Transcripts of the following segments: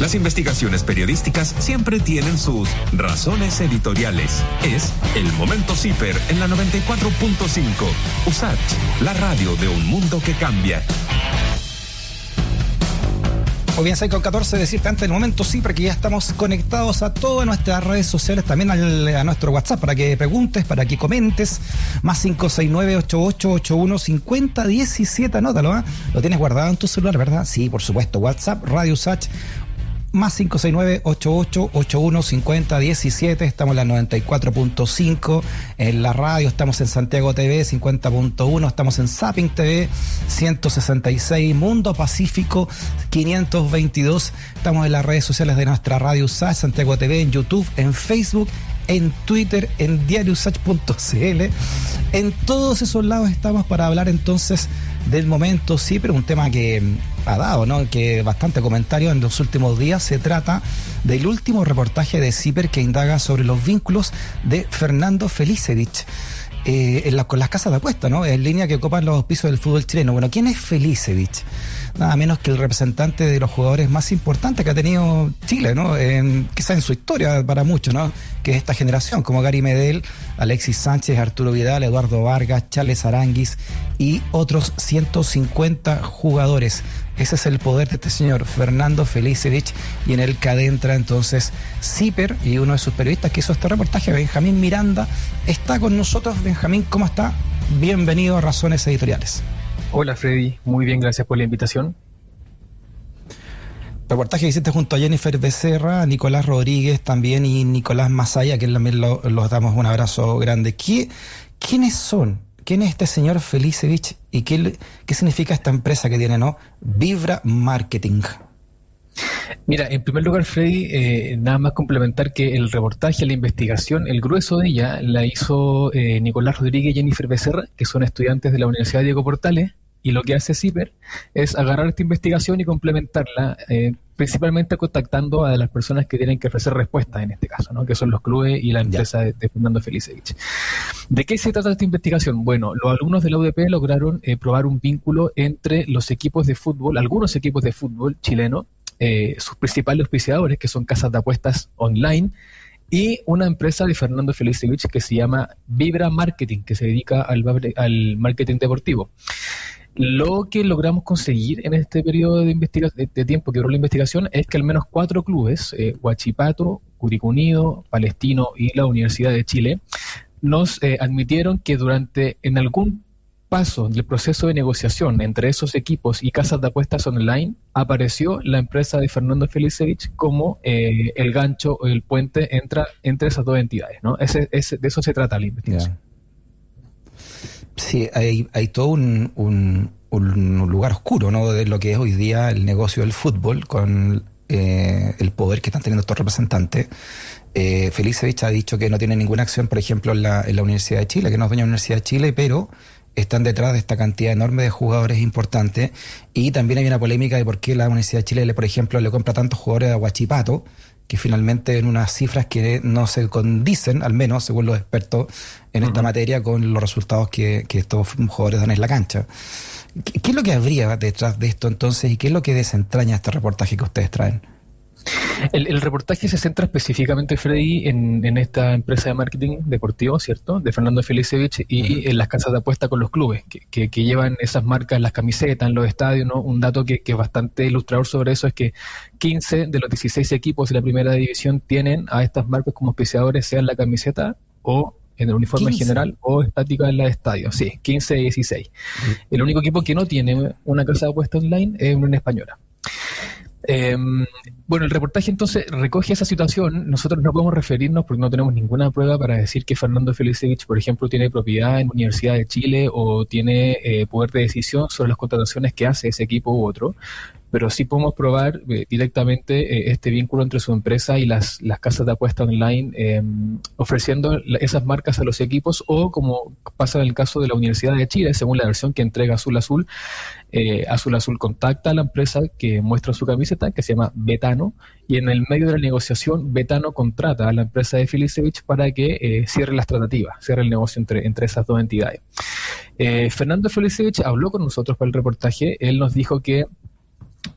Las investigaciones periodísticas siempre tienen sus razones editoriales. Es el momento CIPER en la 94.5. USACH, la radio de un mundo que cambia. O bien 6 con 14 decirte antes del momento sí, porque ya estamos conectados a todas nuestras redes sociales, también a nuestro WhatsApp, para que preguntes, para que comentes. Más 569 8881 5017 anótalo, ¿eh? Lo tienes guardado en tu celular, ¿verdad? Sí, por supuesto. WhatsApp, Radio Sach más 569-8881-5017. Estamos en la 94.5 en la radio. Estamos en Santiago TV 50.1. Estamos en Zapping TV 166. Mundo Pacífico 522. Estamos en las redes sociales de nuestra radio USACH, Santiago TV, en YouTube, en Facebook en Twitter, en diariosach.cl. En todos esos lados estamos para hablar entonces del momento, sí, pero un tema que ha dado, ¿no? Que bastante comentario en los últimos días. Se trata del último reportaje de CIPER que indaga sobre los vínculos de Fernando Felicevich. Eh, con las casas de apuesta, ¿no? En línea que ocupan los pisos del fútbol chileno. Bueno, ¿quién es Felicevich? Nada menos que el representante de los jugadores más importantes que ha tenido Chile, ¿no? quizá en su historia para muchos, ¿no? Que es esta generación, como Gary Medel, Alexis Sánchez, Arturo Vidal, Eduardo Vargas, Charles Aranguis y otros 150 jugadores. Ese es el poder de este señor, Fernando Felicevich, y en el que adentra entonces Zipper y uno de sus periodistas que hizo este reportaje, Benjamín Miranda, está con nosotros. Benjamín, ¿cómo está? Bienvenido a Razones Editoriales. Hola Freddy, muy bien, gracias por la invitación. Reportaje que hiciste junto a Jennifer Becerra, Nicolás Rodríguez también y Nicolás Masaya, que también los damos un abrazo grande. ¿Qué, ¿Quiénes son ¿Quién es este señor Felicevich y qué, significa esta empresa que tiene, no? Vibra Marketing. Mira, en primer lugar, Freddy, eh, nada más complementar que el reportaje, la investigación, el grueso de ella la hizo eh, Nicolás Rodríguez y Jennifer Becerra, que son estudiantes de la Universidad Diego Portales, y lo que hace CIPER es agarrar esta investigación y complementarla, eh, principalmente contactando a las personas que tienen que ofrecer respuestas en este caso, ¿no? que son los clubes y la empresa de, Fernando Felicevich. ¿De qué se trata esta investigación? Bueno, los alumnos de la UDP lograron eh, probar un vínculo entre los equipos de fútbol, algunos equipos de fútbol chileno, eh, sus principales auspiciadores, que son casas de apuestas online, y una empresa de Fernando Felicevich que se llama Vibra Marketing, que se dedica al, al marketing deportivo. Lo que logramos conseguir en este periodo de, de, tiempo que duró la investigación es que al menos cuatro clubes, eh, Huachipato, Curicó Unido, Palestino y la Universidad de Chile, nos eh, admitieron que durante, en algún paso del proceso de negociación entre esos equipos y casas de apuestas online, apareció la empresa de Fernando Felicevich como eh, el gancho o el puente entre, entre esas dos entidades. ¿no? Ese, de eso se trata la investigación. Sí, hay, hay todo un, un, lugar oscuro, ¿no? De lo que es hoy día el negocio del fútbol con eh, el poder que están teniendo estos representantes. Eh, Felicevich ha dicho que no tiene ninguna acción, por ejemplo, en la, en la Universidad de Chile, que no es dueña de la Universidad de Chile, pero están detrás de esta cantidad enorme de jugadores importantes. Y también hay una polémica de por qué la Universidad de Chile, por ejemplo, le compra tantos jugadores a Huachipato, que finalmente en unas cifras que no se condicen, al menos según los expertos en esta materia, con los resultados que, estos jugadores dan en la cancha. ¿Qué, es lo que habría detrás de esto entonces y qué es lo que desentraña este reportaje que ustedes traen? El, reportaje se centra específicamente, Freddy, en, esta empresa de marketing deportivo, ¿cierto? De Fernando Felicevich y en las casas de apuesta con los clubes, que, llevan esas marcas en las camisetas, en los estadios, ¿no? Un dato que, es bastante ilustrador sobre eso es que 15 de los 16 equipos de la primera división tienen a estas marcas como auspiciadores, sea en la camiseta o en el uniforme general o estática en la estadio. Sí, 15 y 16. El único equipo que no tiene una casa de apuesta online es una española. Em, bueno, el reportaje entonces recoge esa situación. Nosotros no podemos referirnos porque no tenemos ninguna prueba para decir que Fernando Felicevich, por ejemplo, tiene propiedad en la Universidad de Chile o tiene eh, poder de decisión sobre las contrataciones que hace ese equipo u otro pero sí podemos probar eh, directamente eh, este vínculo entre su empresa y las, las casas de apuesta online, em, ofreciendo esas marcas a los equipos o como pasa en el caso de la Universidad de Chile, según la versión que entrega Azul Azul, eh, Azul Azul contacta a la empresa que muestra su camiseta, que se llama Betano, y en el medio de la negociación, Betano contrata a la empresa de Felicevich para que cierre las tratativas, cierre el negocio entre, entre esas dos entidades. Fernando Felicevich habló con nosotros para el reportaje, él nos dijo que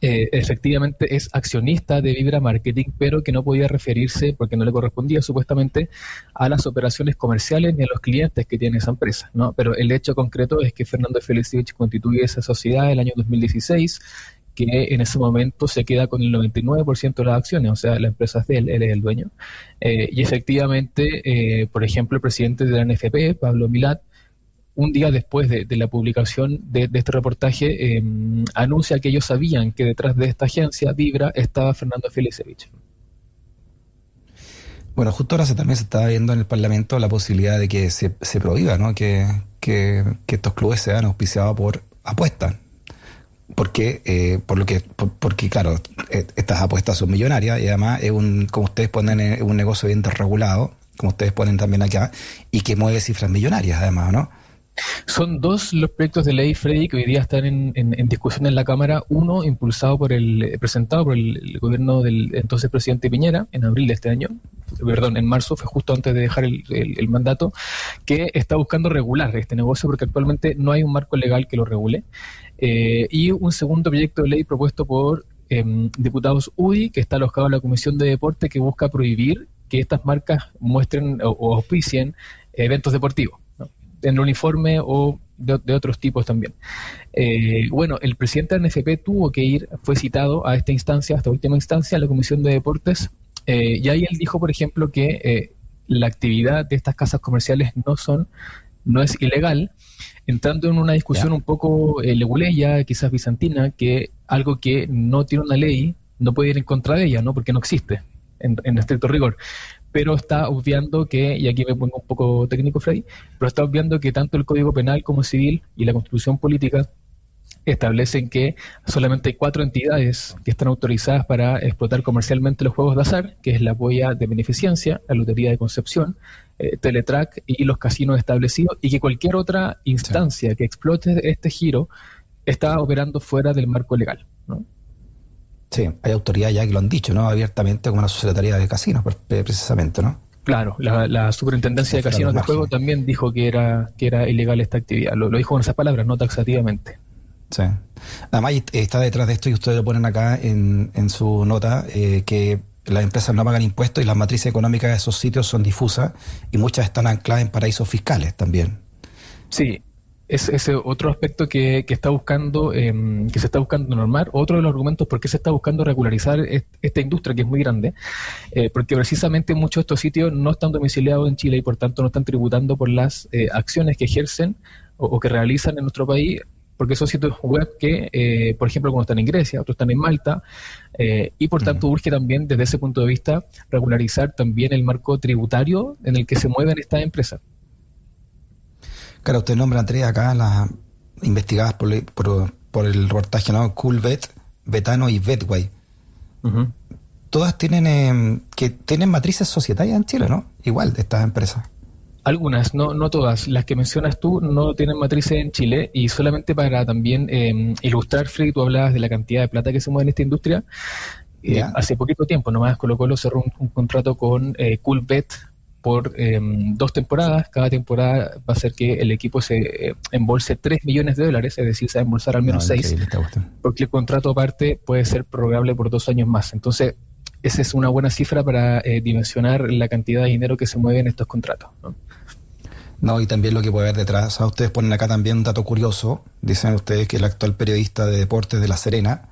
eh, efectivamente es accionista de Vibra Marketing, pero que no podía referirse, porque no le correspondía supuestamente, a las operaciones comerciales ni a los clientes que tiene esa empresa. ¿no? Pero el hecho concreto es que Fernando Felicevich constituye esa sociedad el año 2016 que en ese momento se queda con el 99% de las acciones, o sea, la empresa es de él, él es el dueño. Eh, y efectivamente, eh, por ejemplo, el presidente de la NFP, Pablo Milat, un día después de, la publicación de, este reportaje, em, anuncia que ellos sabían que detrás de esta agencia, Vibra, estaba Fernando Felicevich. Bueno, justo ahora se, también se está viendo en el Parlamento la posibilidad de que se, prohíba, ¿no? Que, estos clubes sean auspiciados por apuestas. Porque, eh, por lo que, porque claro, eh, estas apuestas son millonarias y además es un, como ustedes ponen, es un negocio bien desregulado, como ustedes ponen también acá, y que mueve cifras millonarias además, ¿no? Son dos los proyectos de ley, Freddy, que hoy día están en, discusión en la Cámara. Uno impulsado por el, eh, presentado por el, gobierno del entonces presidente Piñera en abril de este año, perdón, en marzo, fue justo antes de dejar el, mandato, que está buscando regular este negocio porque actualmente no hay un marco legal que lo regule. Eh, y un segundo proyecto de ley propuesto por em, diputados UDI, que está alojado en la Comisión de Deporte, que busca prohibir que estas marcas muestren o auspicien eventos deportivos en el uniforme o de, otros tipos también. Eh, bueno, el presidente del NFP tuvo que ir, fue citado a esta instancia, a esta última instancia, a la Comisión de Deportes, eh, y ahí él dijo, por ejemplo, que eh, la actividad de estas casas comerciales no son, no es ilegal, entrando en una discusión un poco leguleya, quizás bizantina, que algo que no tiene una ley no puede ir en contra de ella, ¿no? Porque no existe en, en estricto rigor pero está obviando que, y aquí me pongo un poco técnico, Freddy, pero está obviando que tanto el Código Penal como Civil y la Constitución Política establecen que solamente hay cuatro entidades que están autorizadas para explotar comercialmente los juegos de azar, que es la Boya de Beneficencia, la Lotería de Concepción, eh, Teletrack y los casinos establecidos, y que cualquier otra instancia que explote este giro está operando fuera del marco legal. ¿no? Sí, hay autoridades ya que lo han dicho, ¿no? Abiertamente como la Sociedad de Casinos, precisamente, ¿no? Claro, la, Superintendencia de Casinos de Juego también dijo que era, que era ilegal esta actividad. Lo, dijo con esas palabras, no taxativamente. Sí. Además, está detrás de esto y ustedes lo ponen acá en, en su nota, eh, que las empresas no pagan impuestos y las matrices económicas de esos sitios son difusas y muchas están ancladas en paraísos fiscales también. Sí, es ese otro aspecto que, que está buscando, em, que se está buscando normar. Otro de los argumentos por qué se está buscando regularizar esta industria que es muy grande, eh, porque precisamente muchos de estos sitios no están domiciliados en Chile y por tanto no están tributando por las eh, acciones que ejercen o, que realizan en nuestro país, porque son sitios web que, eh, por ejemplo, como están en Grecia, otros están en Malta, y por tanto urge también desde ese punto de vista regularizar también el marco tributario en el que se mueven estas empresas. Claro, usted nombra tres acá las investigadas por, por, el reportaje, ¿no? Coolvet, Betano y Betway. Todas tienen eh, que tienen matrices societarias en Chile, ¿no? Igual de estas empresas. Algunas, no, no todas. Las que mencionas tú no tienen matrices en Chile y solamente para también eh, ilustrar, Freddy, tú hablabas de la cantidad de plata que se mueve en esta industria. Eh, hace poquito tiempo nomás Colo Colo cerró un, contrato con eh, Coolbet por em, dos temporadas. Cada temporada va a ser que el equipo se eh, embolse 3 millones de dólares, es decir, se va a embolsar al menos 6, porque el contrato aparte puede ser prorrogable por dos años más. Entonces, esa es una buena cifra para eh, dimensionar la cantidad de dinero que se mueve en estos contratos. ¿no? y también lo que puede haber detrás. ustedes ponen acá también un dato curioso. Dicen ustedes que el actual periodista de deportes de La Serena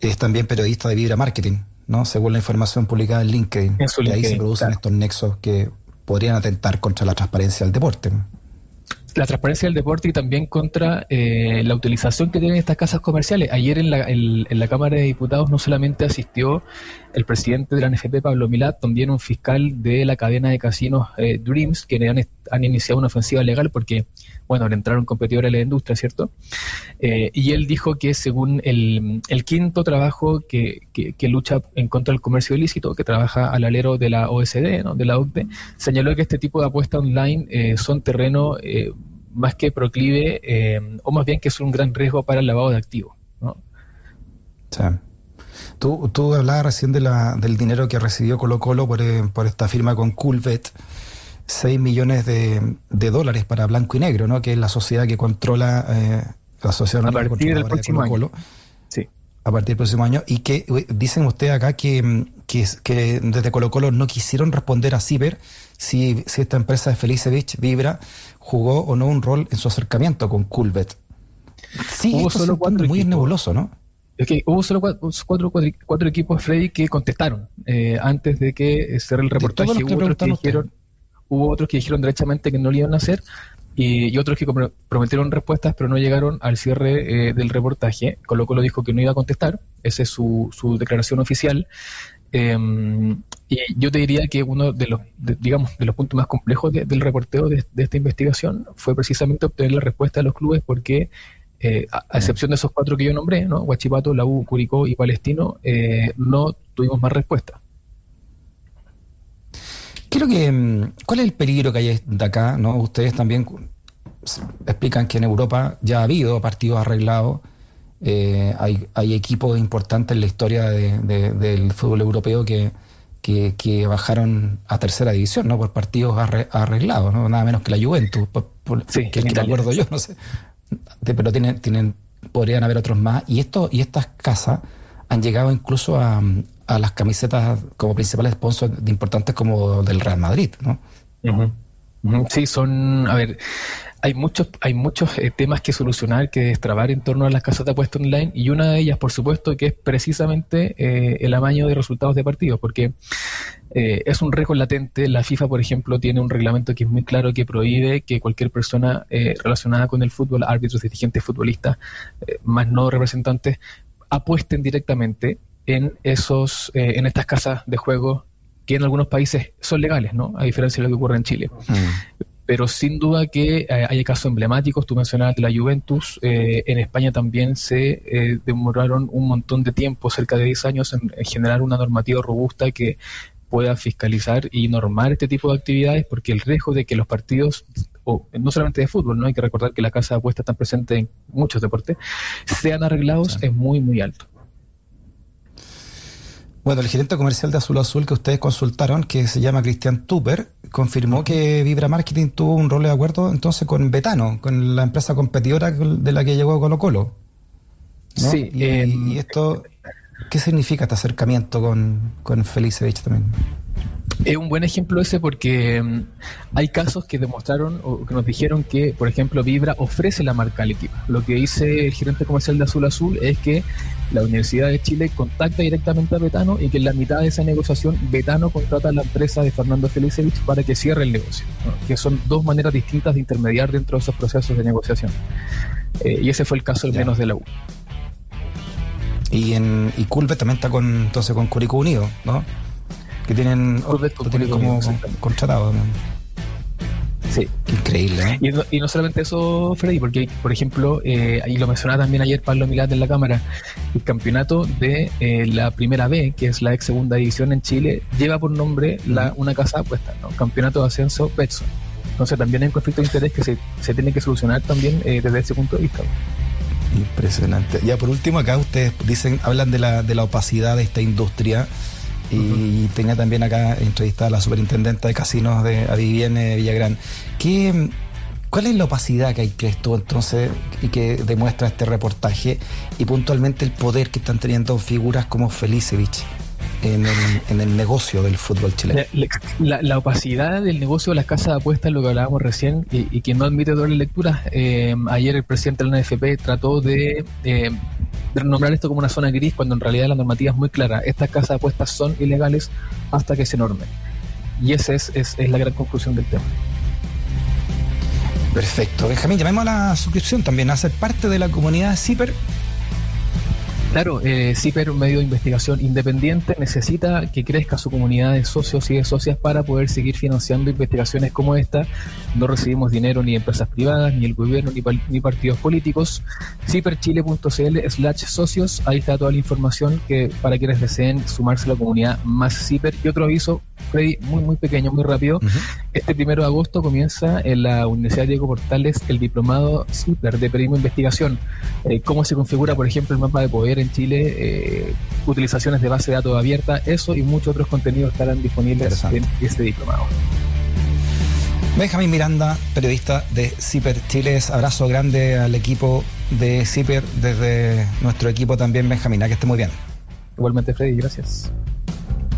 es también periodista de Vibra Marketing. ¿No? según la información publicada en LinkedIn. y ahí se producen estos nexos que podrían atentar contra la transparencia del deporte la transparencia del deporte y también contra eh, la utilización que tienen estas casas comerciales. Ayer en la, en, la, Cámara de Diputados no solamente asistió el presidente de la NFP, Pablo Milat, también un fiscal de la cadena de casinos eh, Dreams, que han, han, iniciado una ofensiva legal porque, bueno, le entraron competidores a la industria, ¿cierto? Eh, y él dijo que según el, quinto trabajo que, que, lucha en contra del comercio ilícito, que trabaja al alero de la OSD, ¿no? de la OCDE, señaló que este tipo de apuestas online son terreno más que proclive, eh, o más bien que es un gran riesgo para el lavado de activos. ¿no? Tú, tú hablabas recién de del dinero que recibió Colo Colo por, eh, por esta firma con Coolvet, 6 millones de, de, dólares para Blanco y Negro, ¿no? que es la sociedad que controla, eh, la sociedad a partir del próximo Colo -Colo. Sí. a partir del próximo año y que dicen ustedes acá que, que, que, desde Colo Colo no quisieron responder a Ciber si, si esta empresa de Felicevich Vibra jugó o no un rol en su acercamiento con Culvet. Sí, hubo solo cuatro muy nebuloso, ¿no? Es que hubo solo cuatro, cuatro, cuatro, equipos, Freddy, que contestaron eh, antes de que cerrara el reportaje. Hubo otros, que dijeron, hubo otros que dijeron derechamente que no lo iban a hacer y, otros que prometieron respuestas pero no llegaron al cierre eh, del reportaje. Colo Colo dijo que no iba a contestar, esa es su, su declaración oficial. Em, y yo te diría que uno de los, digamos, de los puntos más complejos del reporteo de, esta investigación fue precisamente obtener la respuesta de los clubes porque eh, a, excepción de esos cuatro que yo nombré, ¿no? Huachipato, La U, Curicó y Palestino, eh, no tuvimos más respuesta. Creo que, mm, ¿cuál es el peligro que hay de acá? ¿no? Ustedes también explican que en Europa ya ha habido partidos arreglados, eh, hay, hay, equipos importantes en la historia del fútbol europeo que, que, bajaron a tercera división, ¿no? Por partidos arreglados, ¿no? Nada menos que la Juventus, que, que te acuerdo yo, no sé pero tienen, tienen, podrían haber otros más. Y esto, y estas casas han llegado incluso a, a las camisetas como principales sponsors de importantes como del Real Madrid, ¿no? Sí, son, a ver, hay muchos, hay muchos eh, temas que solucionar, que destrabar en torno a las casas de apuestas online y una de ellas, por supuesto, que es precisamente eh, el amaño de resultados de partidos, porque eh, es un riesgo latente. La FIFA, por ejemplo, tiene un reglamento que es muy claro que prohíbe que cualquier persona relacionada con el fútbol, árbitros, dirigentes, futbolistas, más no representantes, apuesten directamente en esos, en estas casas de juego que en algunos países son legales, ¿no? A diferencia de lo que ocurre en Chile. Mm pero sin duda que eh, hay casos emblemáticos, tú mencionabas la Juventus, eh, en España también se eh, demoraron un montón de tiempo, cerca de 10 años, en, generar una normativa robusta que pueda fiscalizar y normar este tipo de actividades, porque el riesgo de que los partidos, o no solamente de fútbol, no hay que recordar que la casa de apuestas está presente en muchos deportes, sean arreglados es muy, muy alto. Bueno, el gerente comercial de Azul Azul que ustedes consultaron, que se llama Cristian Tupper, confirmó que Vibra Marketing tuvo un rol de acuerdo entonces con Betano, con la empresa competidora de la que llegó Colo Colo. Sí. Y, eh, y, esto, ¿qué significa este acercamiento con, con Felicevich también? Es un buen ejemplo ese porque mm, hay casos que demostraron o que nos dijeron que, por ejemplo, Vibra ofrece la marca al equipo. Lo que dice el gerente comercial de Azul Azul es que la Universidad de Chile contacta directamente a Betano y que en la mitad de esa negociación Betano contrata a la empresa de Fernando Felicevich para que cierre el negocio. Que son dos maneras distintas de intermediar dentro de esos procesos de negociación. Eh, y ese fue el caso al menos de la U. Y en y también está con entonces con Curicó Unido, ¿no? Que tienen, como contratado. Sí. increíble. ¿eh? Y, no, solamente eso, Freddy, porque, por ejemplo, eh, ahí lo mencionaba también ayer Pablo Milán en la Cámara, el campeonato de eh, la primera B, que es la ex segunda división en Chile, lleva por nombre la, una casa apuesta, ¿no? Campeonato de Ascenso Betson. Entonces también hay un conflicto de interés que se, se tiene que solucionar también desde ese punto de vista. Impresionante. Ya por último, acá ustedes dicen, hablan de la, de la opacidad de esta industria y tenía también acá entrevistada a la superintendenta de casinos de Adiviene Villagrán. ¿Qué, ¿Cuál es la opacidad que hay, crees tú, entonces, y que demuestra este reportaje y puntualmente el poder que están teniendo figuras como Felicevich? En el, en el, negocio del fútbol chileno. La, opacidad del negocio de las casas de apuestas, lo que hablábamos recién, y, y quien no admite doble lectura, eh, ayer el presidente de la NFP trató de eh, nombrar esto como una zona gris cuando en realidad la normativa es muy clara. Estas casas de apuestas son ilegales hasta que se normen. Y esa es, es, la gran conclusión del tema. Perfecto. Benjamín, llamemos a la suscripción también, a ser parte de la comunidad CIPER Claro, eh, CIPER, un medio de investigación independiente, necesita que crezca su comunidad de socios y de socias para poder seguir financiando investigaciones como esta. No recibimos dinero ni de empresas privadas, ni el gobierno, ni, partidos políticos. ciperchile.cl slash socios, ahí está toda la información que para quienes deseen sumarse a la comunidad más CIPER. Y otro aviso, Freddy, muy, muy pequeño, muy rápido. Este primero de agosto comienza en la Universidad Diego Portales el diplomado CIPER de Periodismo e Investigación. Eh, cómo se configura, por ejemplo, el mapa de poder en Chile, eh, utilizaciones de base de datos abierta, eso y muchos otros contenidos estarán disponibles en este diplomado. Benjamín Miranda, periodista de CIPER Chile. Abrazo grande al equipo de CIPER desde nuestro equipo también, Benjamín. que esté muy bien. Igualmente, Freddy, gracias.